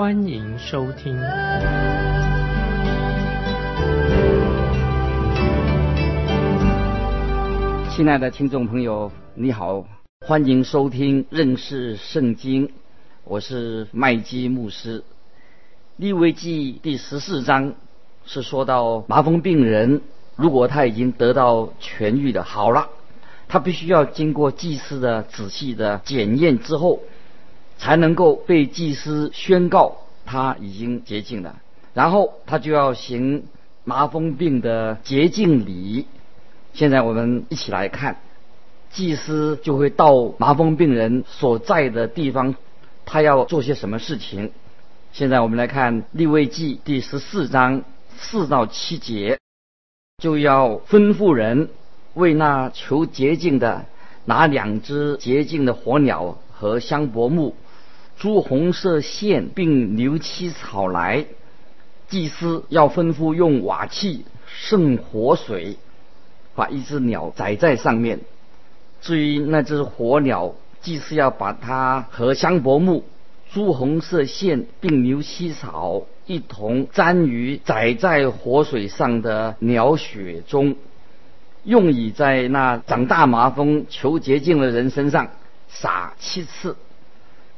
欢迎收听。亲爱的听众朋友，你好，欢迎收听认识圣经，我是麦基牧师。利未记第十四章是说到麻风病人。如果他已经得到痊愈的好了，他必须要经过祭司的仔细的检验之后，才能够被祭司宣告他已经洁净了。然后他就要行麻风病的洁净礼。现在我们一起来看，祭司就会到麻风病人所在的地方，他要做些什么事情。现在我们来看立位记第十四章四到七节。就要吩咐人为那求洁净的拿两只洁净的火鸟和香柏木、朱红色线并牛七草来。祭司要吩咐用瓦器盛活水，把一只鸟宰在上面。至于那只火鸟，祭司要把它和香柏木、朱红色线并牛七草。一同沾于载在活水上的鸟血中，用以在那长大麻风求洁净的人身上撒七次，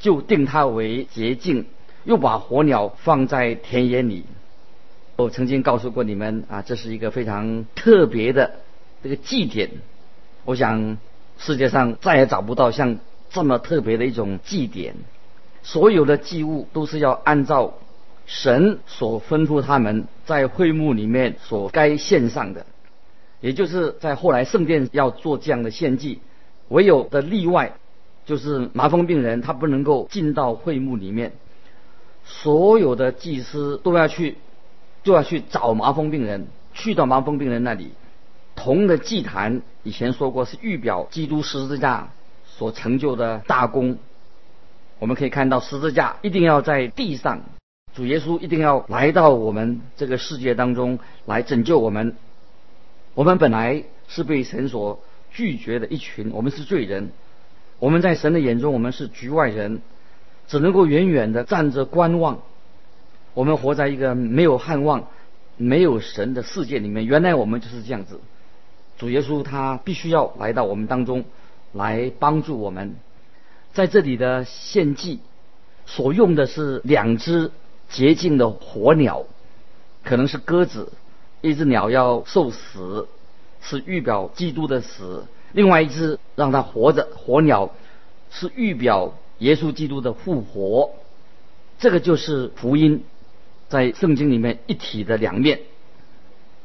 就定它为洁净。又把火鸟放在田野里。我曾经告诉过你们啊，这是一个非常特别的这个祭典。我想世界上再也找不到像这么特别的一种祭典。所有的祭物都是要按照。神所吩咐他们在会幕里面所该献上的，也就是在后来圣殿要做这样的献祭，唯有的例外就是麻风病人他不能够进到会幕里面，所有的祭司都要去，就要去找麻风病人，去到麻风病人那里。铜的祭坛以前说过是预表基督十字架所成就的大功，我们可以看到十字架一定要在地上。主耶稣一定要来到我们这个世界当中来拯救我们。我们本来是被神所拒绝的一群，我们是罪人。我们在神的眼中，我们是局外人，只能够远远的站着观望。我们活在一个没有盼望、没有神的世界里面。原来我们就是这样子。主耶稣他必须要来到我们当中来帮助我们。在这里的献祭所用的是两只。洁净的火鸟，可能是鸽子。一只鸟要受死，是预表基督的死；另外一只让它活着，火鸟是预表耶稣基督的复活。这个就是福音在圣经里面一体的两面。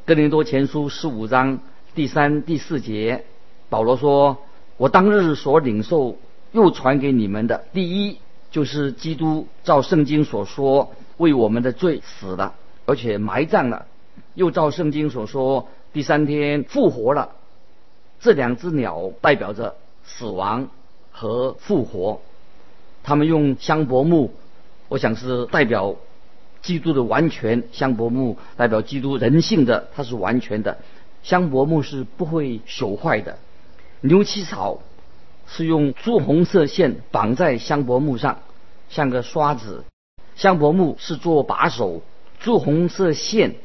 哥林多前书十五章第三、第四节，保罗说：“我当日所领受又传给你们的，第一就是基督照圣经所说。”为我们的罪死了，而且埋葬了，又照圣经所说，第三天复活了。这两只鸟代表着死亡和复活。他们用香柏木，我想是代表基督的完全。香柏木代表基督人性的，它是完全的。香柏木是不会朽坏的。牛膝草是用朱红色线绑在香柏木上，像个刷子。香柏木是做把手，朱红色线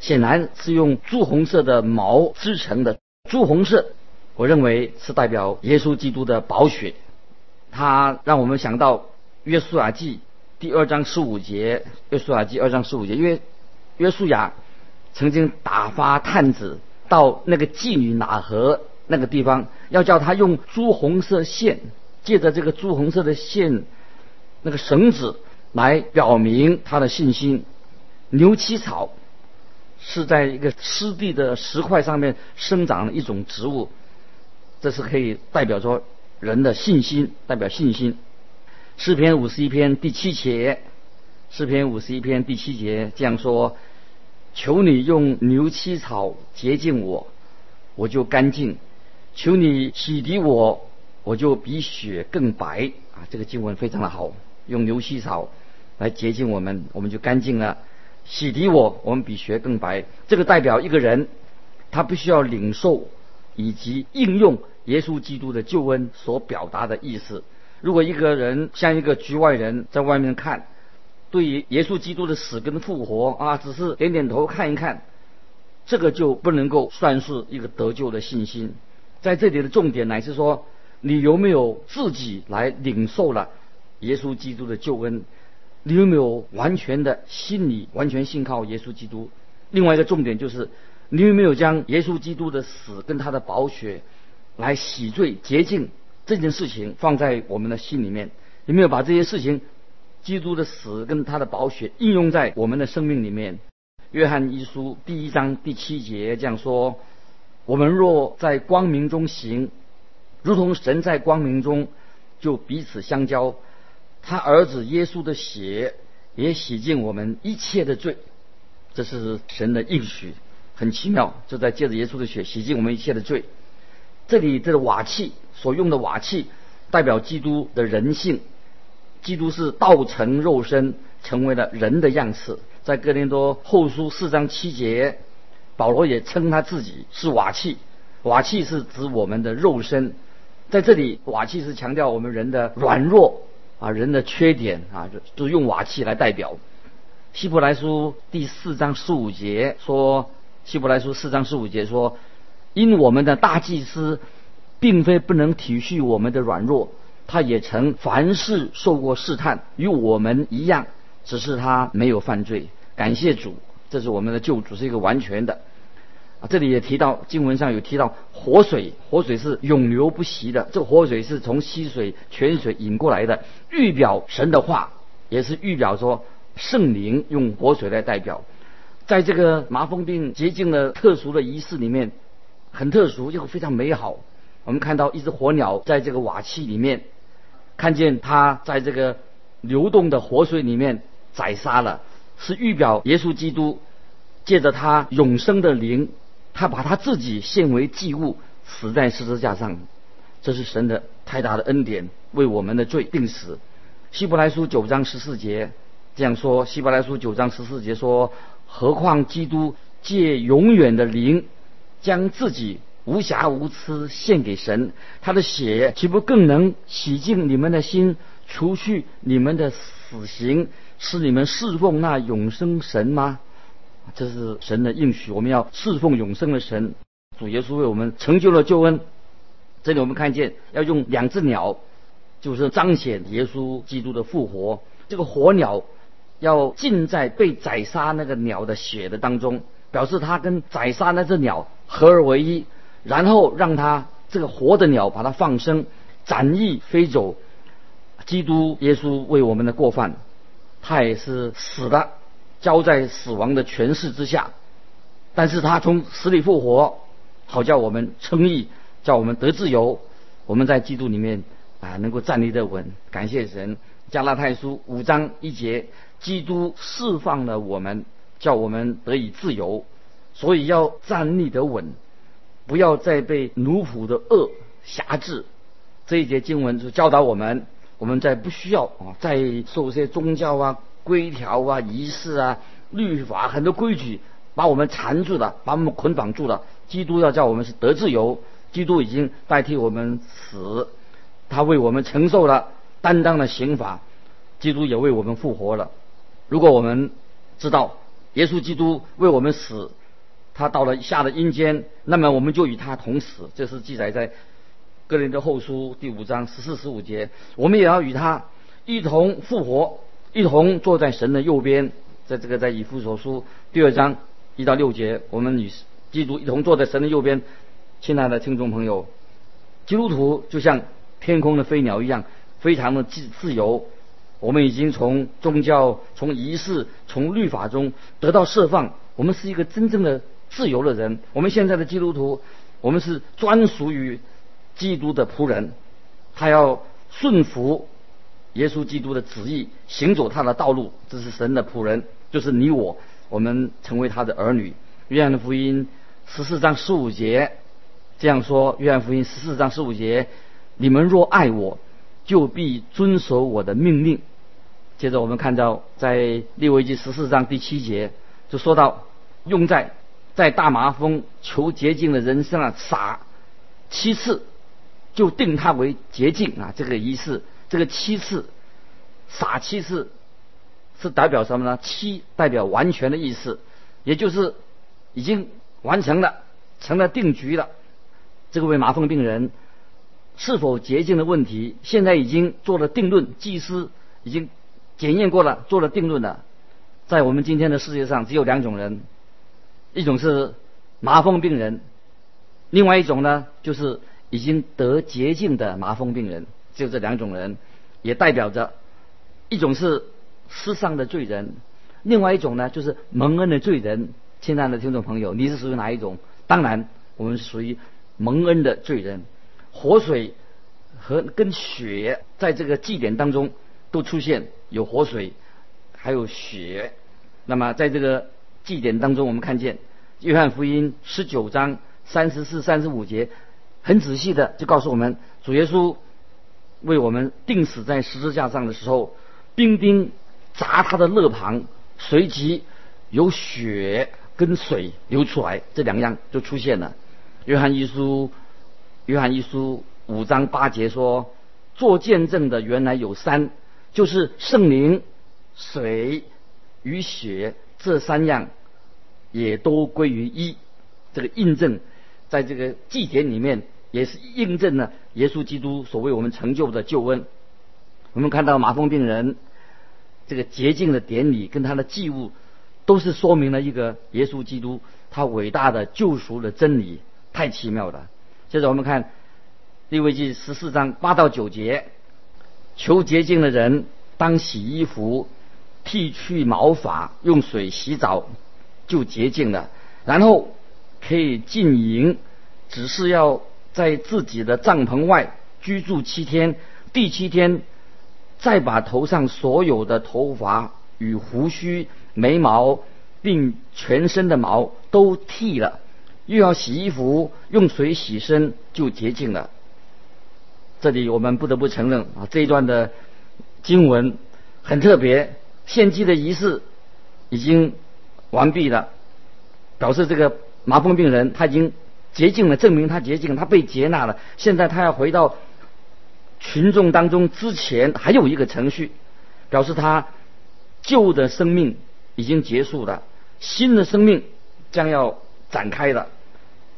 显然是用朱红色的毛织成的。朱红色，我认为是代表耶稣基督的宝血。它让我们想到约书亚记第二章十五节。约书亚记二章十五节，因为约书亚曾经打发探子到那个妓女哪河那个地方，要叫他用朱红色线，借着这个朱红色的线，那个绳子。来表明他的信心。牛膝草是在一个湿地的石块上面生长的一种植物，这是可以代表说人的信心，代表信心。诗篇五十一篇第七节诗篇五十一篇第七节这样说：“求你用牛膝草洁净我，我就干净；求你洗涤我，我就比雪更白。”啊，这个经文非常的好，用牛膝草来洁净我们，我们就干净了；洗涤我，我们比雪更白。这个代表一个人，他必须要领受以及应用耶稣基督的救恩所表达的意思。如果一个人像一个局外人在外面看，对于耶稣基督的死跟复活啊，只是点点头看一看，这个就不能够算是一个得救的信心。在这里的重点乃是说，你有没有自己来领受了耶稣基督的救恩？你有没有完全的心里完全信靠耶稣基督？另外一个重点就是，你有没有将耶稣基督的死跟他的宝血来洗罪洁净这件事情放在我们的心里面？有没有把这些事情？基督的死跟他的宝血应用在我们的生命里面。约翰一书第一章第七节这样说：“我们若在光明中行，如同神在光明中，就彼此相交。他儿子耶稣的血也洗净我们一切的罪。”这是神的应许，很奇妙，就在借着耶稣的血洗净我们一切的罪。这里这个瓦器所用的瓦器，代表基督的人性。基督是道成肉身，成为了人的样式。在哥林多后书四章七节，保罗也称他自己是瓦器。瓦器是指我们的肉身，在这里瓦器是强调我们人的软弱啊，人的缺点啊，就用瓦器来代表。希伯来书第四章十五节说，希伯来书四章十五节说，因我们的大祭司，并非不能体恤我们的软弱。他也曾凡事受过试探，与我们一样，只是他没有犯罪。感谢主，这是我们的救主，是一个完全的。啊，这里也提到经文上有提到活水，活水是永流不息的。这活水是从溪水、泉水引过来的，预表神的话，也是预表说圣灵用活水来代表。在这个麻风病洁净的特殊的仪式里面，很特殊又非常美好。我们看到一只火鸟在这个瓦器里面。看见它在这个流动的活水里面宰杀了，是预表耶稣基督借着他永生的灵，他把他自己献为祭物，死在十字架上。这是神的太大的恩典，为我们的罪定死。希伯来书九章十四节这样说：希伯来书九章十四节说，何况基督借永远的灵，将自己。无瑕无疵献给神，他的血岂不更能洗净你们的心，除去你们的死刑，使你们侍奉那永生神吗？这是神的应许，我们要侍奉永生的神。主耶稣为我们成就了救恩。这里我们看见要用两只鸟，就是彰显耶稣基督的复活。这个火鸟要浸在被宰杀那个鸟的血的当中，表示他跟宰杀那只鸟合而为一。然后让他这个活的鸟把它放生，展翼飞走。基督耶稣为我们的过犯，他也是死的，交在死亡的权势之下。但是他从死里复活，好叫我们称义，叫我们得自由。我们在基督里面啊，能够站立得稳。感谢神。加拉太书五章一节，基督释放了我们，叫我们得以自由，所以要站立得稳。不要再被奴仆的恶辖制。这一节经文就教导我们，我们在不需要啊，再受一些宗教啊、规条啊、仪式啊、律法很多规矩把我们缠住了，把我们捆绑住了。基督要叫我们是得自由，基督已经代替我们死，他为我们承受了担当的刑罚，基督也为我们复活了。如果我们知道耶稣基督为我们死，他到了下的阴间，那么我们就与他同死。这是记载在《哥林多后书》第五章十四、十五节。我们也要与他一同复活，一同坐在神的右边。在这个在以弗所书第二章一到六节，我们与基督一同坐在神的右边。亲爱的听众朋友，基督徒就像天空的飞鸟一样，非常的自自由。我们已经从宗教、从仪式、从律法中得到释放。我们是一个真正的。自由的人，我们现在的基督徒，我们是专属于基督的仆人，他要顺服耶稣基督的旨意，行走他的道路。这是神的仆人，就是你我，我们成为他的儿女。约翰福音十四章十五节这样说：约翰福音十四章十五节，你们若爱我，就必遵守我的命令。接着我们看到在利未记十四章第七节就说到，用在在大麻风求洁净的人身上撒七次，就定他为洁净啊！这个仪式，这个七次撒七次，是代表什么呢？七代表完全的意思，也就是已经完成了，成了定局了。这位麻风病人是否洁净的问题，现在已经做了定论，祭司已经检验过了，做了定论了。在我们今天的世界上，只有两种人，一种是麻风病人，另外一种呢，就是已经得洁净的麻风病人。就这两种人，也代表着一种是世上的罪人，另外一种呢，就是蒙恩的罪人。亲爱的听众朋友，你是属于哪一种？当然，我们是属于蒙恩的罪人。活水和跟血在这个祭典当中都出现，有活水，还有血。那么在这个祭典当中，我们看见约翰福音十九章三十四、三十五节，很仔细的就告诉我们，主耶稣为我们钉死在十字架上的时候，兵丁砸他的肋旁，随即有血跟水流出来，这两样就出现了。约翰一书，约翰一书五章八节说，做见证的原来有三，就是圣灵、水。与血这三样也都归于一，这个印证，在这个祭典里面也是印证了耶稣基督所为我们成就的救恩。我们看到麻风病人这个洁净的典礼跟他的祭物，都是说明了一个耶稣基督他伟大的救赎的真理，太奇妙了。接着我们看利未记十四章八到九节，求洁净的人当洗衣服。剃去毛发，用水洗澡就洁净了，然后可以进营，只是要在自己的帐篷外居住七天，第七天再把头上所有的头发与胡须、眉毛，并全身的毛都剃了，又要洗衣服，用水洗身就洁净了。这里我们不得不承认啊，这一段的经文很特别。献祭的仪式已经完毕了，表示这个麻风病人他已经洁净了，证明他洁净，他被接纳了。现在他要回到群众当中之前，还有一个程序，表示他旧的生命已经结束了，新的生命将要展开了。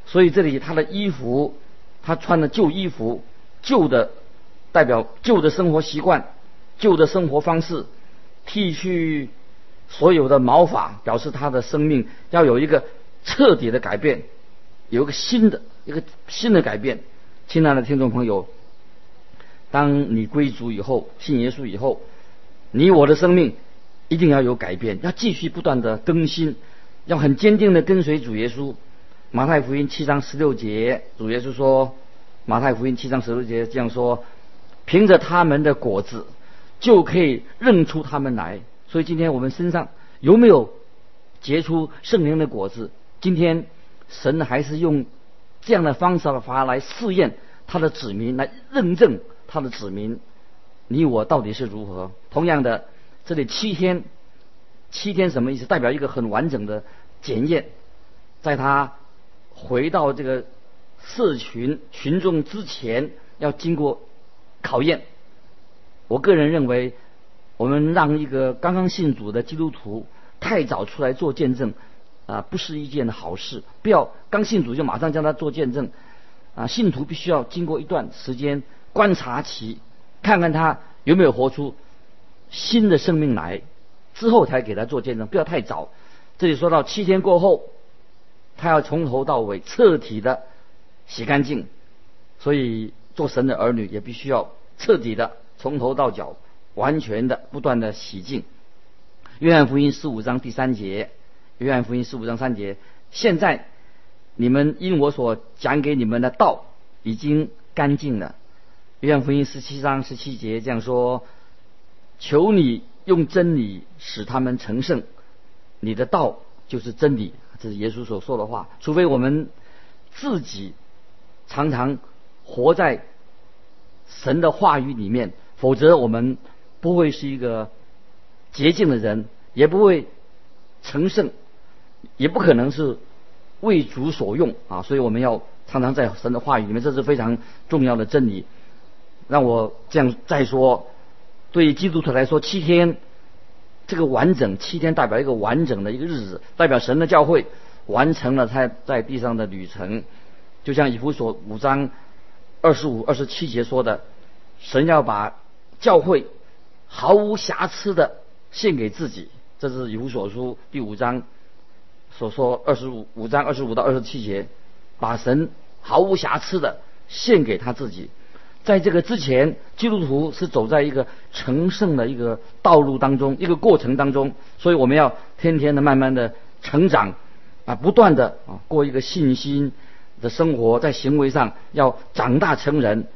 所以这里他的衣服，他穿的旧衣服，旧的代表旧的生活习惯，旧的生活方式。剃去所有的毛发，表示他的生命要有一个彻底的改变，有一个新的一个新的改变。亲爱的听众朋友，当你归主以后，信耶稣以后，你我的生命一定要有改变，要继续不断的更新，要很坚定的跟随主耶稣。马太福音七章十六节，主耶稣说：“马太福音七章十六节这样说，凭着他们的果子。”就可以认出他们来。所以今天我们身上有没有结出圣灵的果子？今天神还是用这样的方式法来试验他的子民，来认证他的子民，你我到底是如何？同样的，这里七天，七天什么意思？代表一个很完整的检验，在他回到这个社群群众之前，要经过考验。我个人认为，我们让一个刚刚信主的基督徒太早出来做见证，啊，不是一件好事。不要刚信主就马上将他做见证，啊，信徒必须要经过一段时间观察期，看看他有没有活出新的生命来，之后才给他做见证。不要太早。这里说到七天过后，他要从头到尾彻底的洗干净，所以做神的儿女也必须要彻底的。从头到脚，完全的不断的洗净。约翰福音十五章第三节，约翰福音十五章三节。现在你们因我所讲给你们的道已经干净了。约翰福音十七章十七节这样说：求你用真理使他们成圣，你的道就是真理。这是耶稣所说的话。除非我们自己常常活在神的话语里面，否则我们不会是一个洁净的人，也不会成圣，也不可能是为主所用啊！所以我们要常常在神的话语里面，这是非常重要的真理。让我这样再说，对基督徒来说，七天这个完整，七天代表一个完整的一个日子，代表神的教会完成了他在地上的旅程。就像以弗所五章二十五、二十七节说的，神要把教会毫无瑕疵的献给自己。这是以弗所书第五章所说，二十五五章二十五到二十七节，把神毫无瑕疵的献给他自己。在这个之前，基督徒是走在一个成圣的一个道路当中，一个过程当中，所以我们要天天的、慢慢的成长，啊，不断的啊，过一个信心的生活，在行为上要长大成人。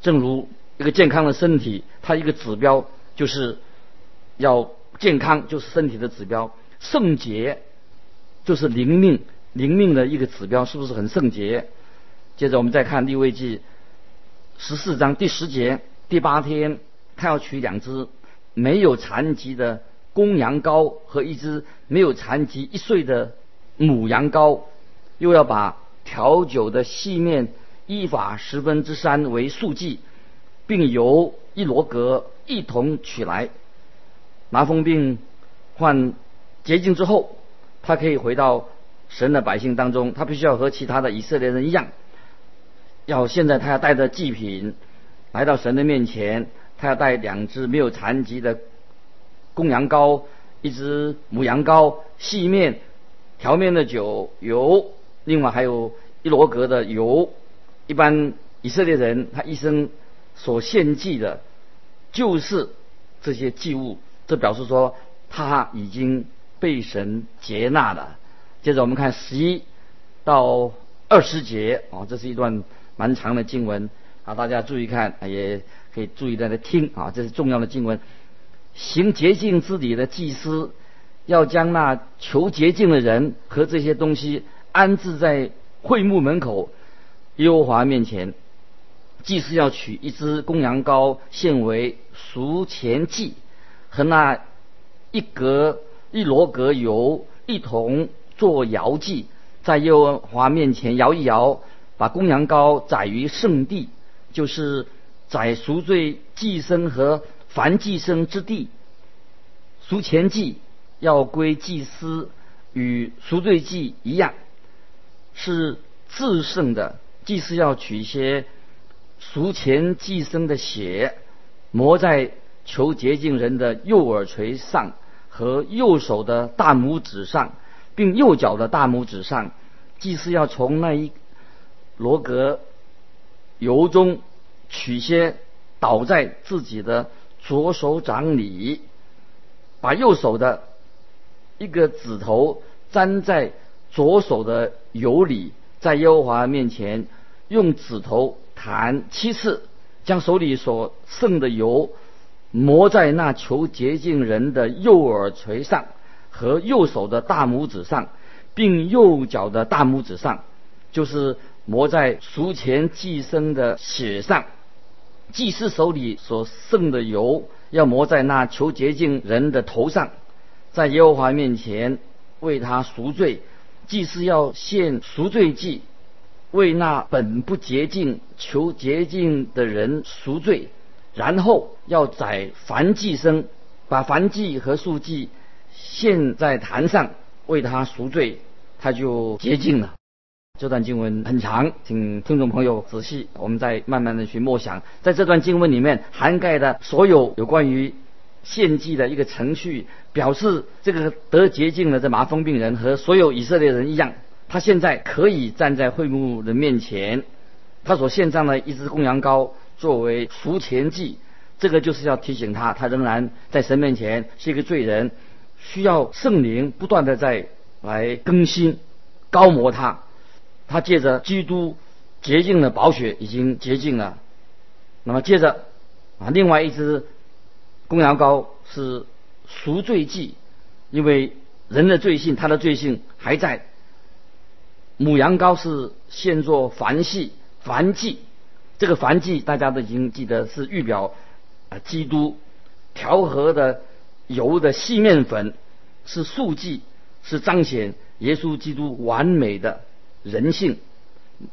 正如一个健康的身体，它一个指标就是要健康，就是身体的指标；圣洁就是灵命，灵命的一个指标，是不是很圣洁？接着我们再看利未记。十四章第十节，第八天，他要取两只没有残疾的公羊羔和一只没有残疾一岁的母羊羔，又要把调酒的细面依法十分之三为数计，并由一罗格一同取来。麻风病患洁净之后，他可以回到神的百姓当中，他必须要和其他的以色列人一样。要现在他要带着祭品来到神的面前，他要带两只没有残疾的公羊羔，一只母羊羔，细面调面的酒油，另外还有一罗格的油。一般以色列人他一生所献祭的，就是这些祭物，这表示说他已经被神接纳了。接着我们看十一到二十节啊，这是一段。蛮长的经文啊，大家注意看，也可以注意在那听啊，这是重要的经文。行洁净之礼的祭司，要将那求洁净的人和这些东西安置在会幕门口，耶和华面前。祭司要取一只公羊羔献为赎钱祭，和那一格一罗格油一同做摇祭，在耶和华面前摇一摇。把公羊羔宰于圣地，就是宰赎罪祭牲和凡祭牲之地。赎前祭要归祭司，与赎罪祭一样，是自胜的。祭司要取一些赎前寄生的血，抹在求洁净人的右耳垂上和右手的大拇指上，并右脚的大拇指上。祭司要从那一。罗格由中取些倒在自己的左手掌里，把右手的一个指头粘在左手的油里，在耶和华面前用指头弹七次，将手里所剩的油抹在那求洁净人的右耳垂上和右手的大拇指上，并右脚的大拇指上，就是。抹在赎前祭牲的血上，祭司手里所剩的油要抹在那求洁净人的头上，在耶和华面前为他赎罪。祭司要献赎罪祭，为那本不洁净求洁净的人赎罪，然后要宰燔祭牲，把燔祭和素祭献在坛上为他赎罪，他就洁净了。这段经文很长，请听众朋友仔细，我们再慢慢的去默想。在这段经文里面涵盖的所有有关于献祭的一个程序，表示这个得洁净的这麻风病人和所有以色列人一样，他现在可以站在会幕的面前，他所献上的一只公羊羔作为赎钱祭，这个就是要提醒他，他仍然在神面前是一个罪人，需要圣灵不断的在来更新、高摩他。他借着基督洁净的宝血已经洁净了，那么接着啊，另外一只公羊羔是赎罪祭，因为人的罪性，他的罪性还在。母羊羔是献作燔祭，燔祭，这个燔祭大家都已经记得是预表啊，基督调和的油的细面粉是素祭，是彰显耶稣基督完美的人性。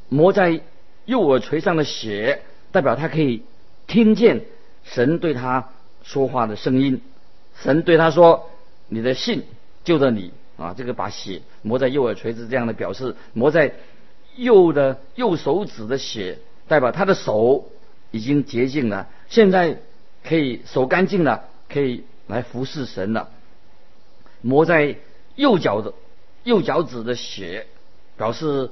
磨在右耳垂上的血，代表他可以听见神对他说话的声音。神对他说：“你的信救了你。”啊，这个把血磨在右耳垂子这样的表示，磨在右的右手指的血，代表他的手已经洁净了，现在可以手干净了，可以来服侍神了。磨在右脚的右脚趾的血，表示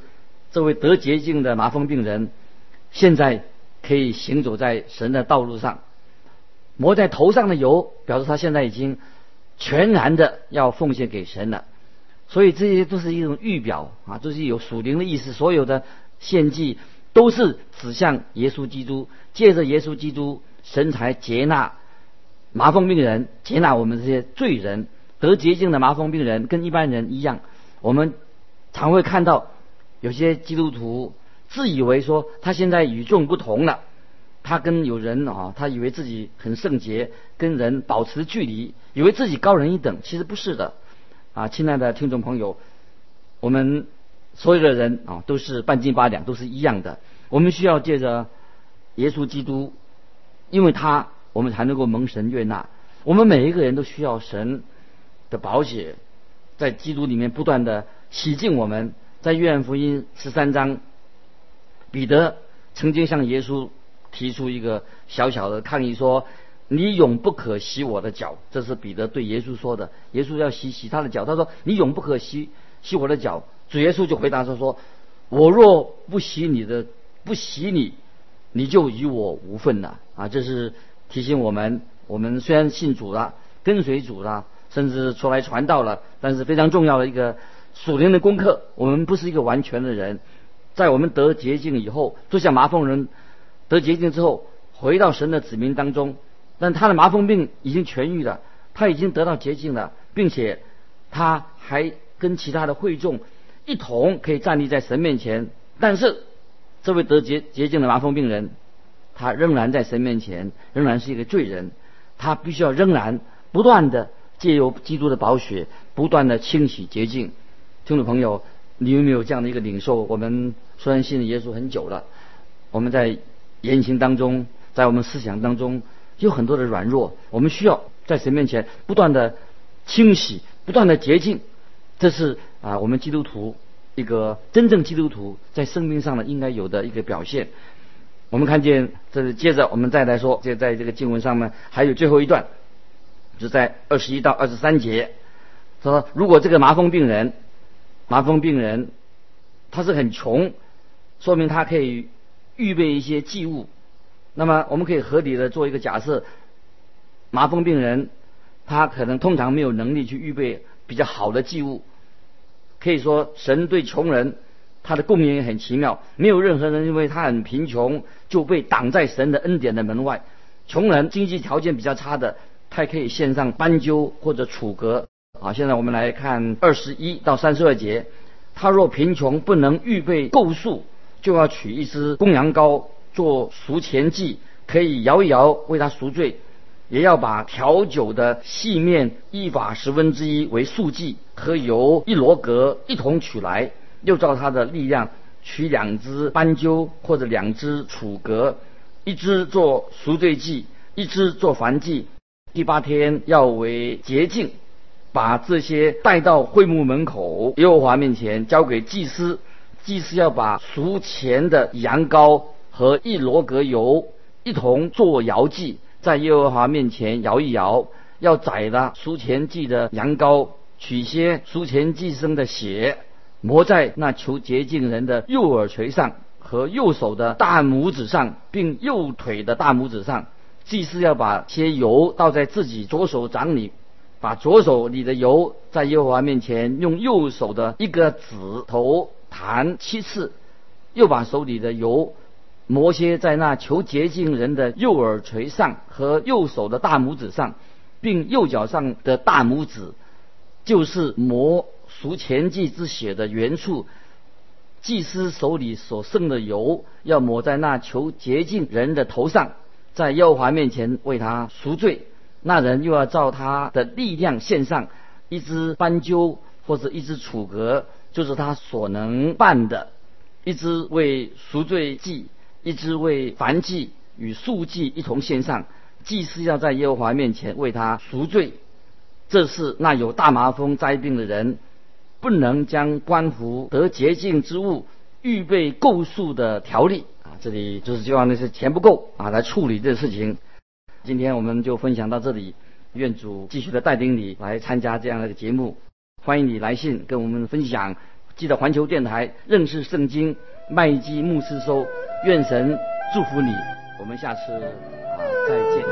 这位得洁净的麻风病人现在可以行走在神的道路上。磨在头上的油，表示他现在已经全然的要奉献给神了。所以这些都是一种预表啊，都是有属灵的意思。所有的献祭都是指向耶稣基督，借着耶稣基督，神才接纳麻风病人，接纳我们这些罪人得洁净的麻风病人，跟一般人一样。我们常会看到有些基督徒自以为说他现在与众不同了，他跟有人啊，他以为自己很圣洁，跟人保持距离，以为自己高人一等，其实不是的。啊，亲爱的听众朋友，我们所有的人啊，都是半斤八两，都是一样的。我们需要借着耶稣基督，因为他，我们才能够蒙神悦纳。我们每一个人都需要神的宝血，在基督里面不断的洗净我们。在约翰福音十三章，彼得曾经向耶稣提出一个小小的抗议，说。你永不可洗我的脚，这是彼得对耶稣说的。耶稣要洗洗他的脚，他说：“你永不可洗洗我的脚。”主耶稣就回答说：“说我若不洗你的，不洗你，你就与我无份了。”啊，这是提醒我们：我们虽然信主了，跟随主了，甚至出来传道了，但是非常重要的一个属灵的功课，我们不是一个完全的人。在我们得洁净以后，就像麻风人得洁净之后，回到神的子民当中。但他的麻风病已经痊愈了，他已经得到洁净了，并且他还跟其他的会众一同可以站立在神面前。但是这位得洁洁净的麻风病人，他仍然在神面前仍然是一个罪人，他必须要仍然不断的借由基督的宝血不断的清洗洁净。听众朋友，你有没有这样的一个领受？我们虽然信耶稣很久了，我们在言行当中，在我们思想当中。有很多的软弱，我们需要在神面前不断的清洗，不断的洁净。这是啊，我们基督徒一个真正基督徒在生命上呢应该有的一个表现。我们看见，这是接着我们再来说，就在这个经文上面还有最后一段，就在二十一到二十三节，说如果这个麻风病人，麻风病人他是很穷，说明他可以预备一些祭物。那么我们可以合理的做一个假设，麻风病人他可能通常没有能力去预备比较好的祭物，可以说神对穷人他的供应也很奇妙，没有任何人因为他很贫穷就被挡在神的恩典的门外。穷人经济条件比较差的，他也可以献上斑鸠或者楚格。好，现在我们来看二十一到三十二节，他若贫穷不能预备够数，就要取一只公羊羔。做赎钱祭，可以摇一摇为他赎罪，也要把调酒的细面一法十分之一为素祭，和油一罗格一同取来，又照他的力量取两只斑鸠或者两只楚格，一只做赎罪祭，一只做燔祭。第八天要为洁净，把这些带到会幕门口耶和华面前交给祭司，祭司要把赎钱的羊羔。和一罗格油一同做摇祭，在耶和华面前摇一摇，要宰了赎钱祭的羊羔，取些赎钱祭生的血，抹在那求洁净人的右耳垂上和右手的大拇指上，并右腿的大拇指上。祭司要把些油倒在自己左手掌里，把左手里的油在耶和华面前用右手的一个指头弹七次，又把手里的油。摩些在那求洁净人的右耳垂上和右手的大拇指上，并右脚上的大拇指，就是磨赎前祭之血的原处。祭司手里所剩的油，要抹在那求洁净人的头上，在耶和华面前为他赎罪。那人又要照他的力量献上一只斑鸠或者一只楚格，就是他所能办的；一只为赎罪祭，一只为燔祭与素祭一同献上。祭司要在耶和华面前为他赎罪。这是那有大麻风灾病的人。不能将关乎得洁净之物预备够数的条例啊，这里就是希望那些钱不够啊来处理这事情。今天我们就分享到这里，愿主继续的带领你来参加这样的节目，欢迎你来信跟我们分享。记得环球电台认识圣经麦基牧师收，愿神祝福你，我们下次啊再见。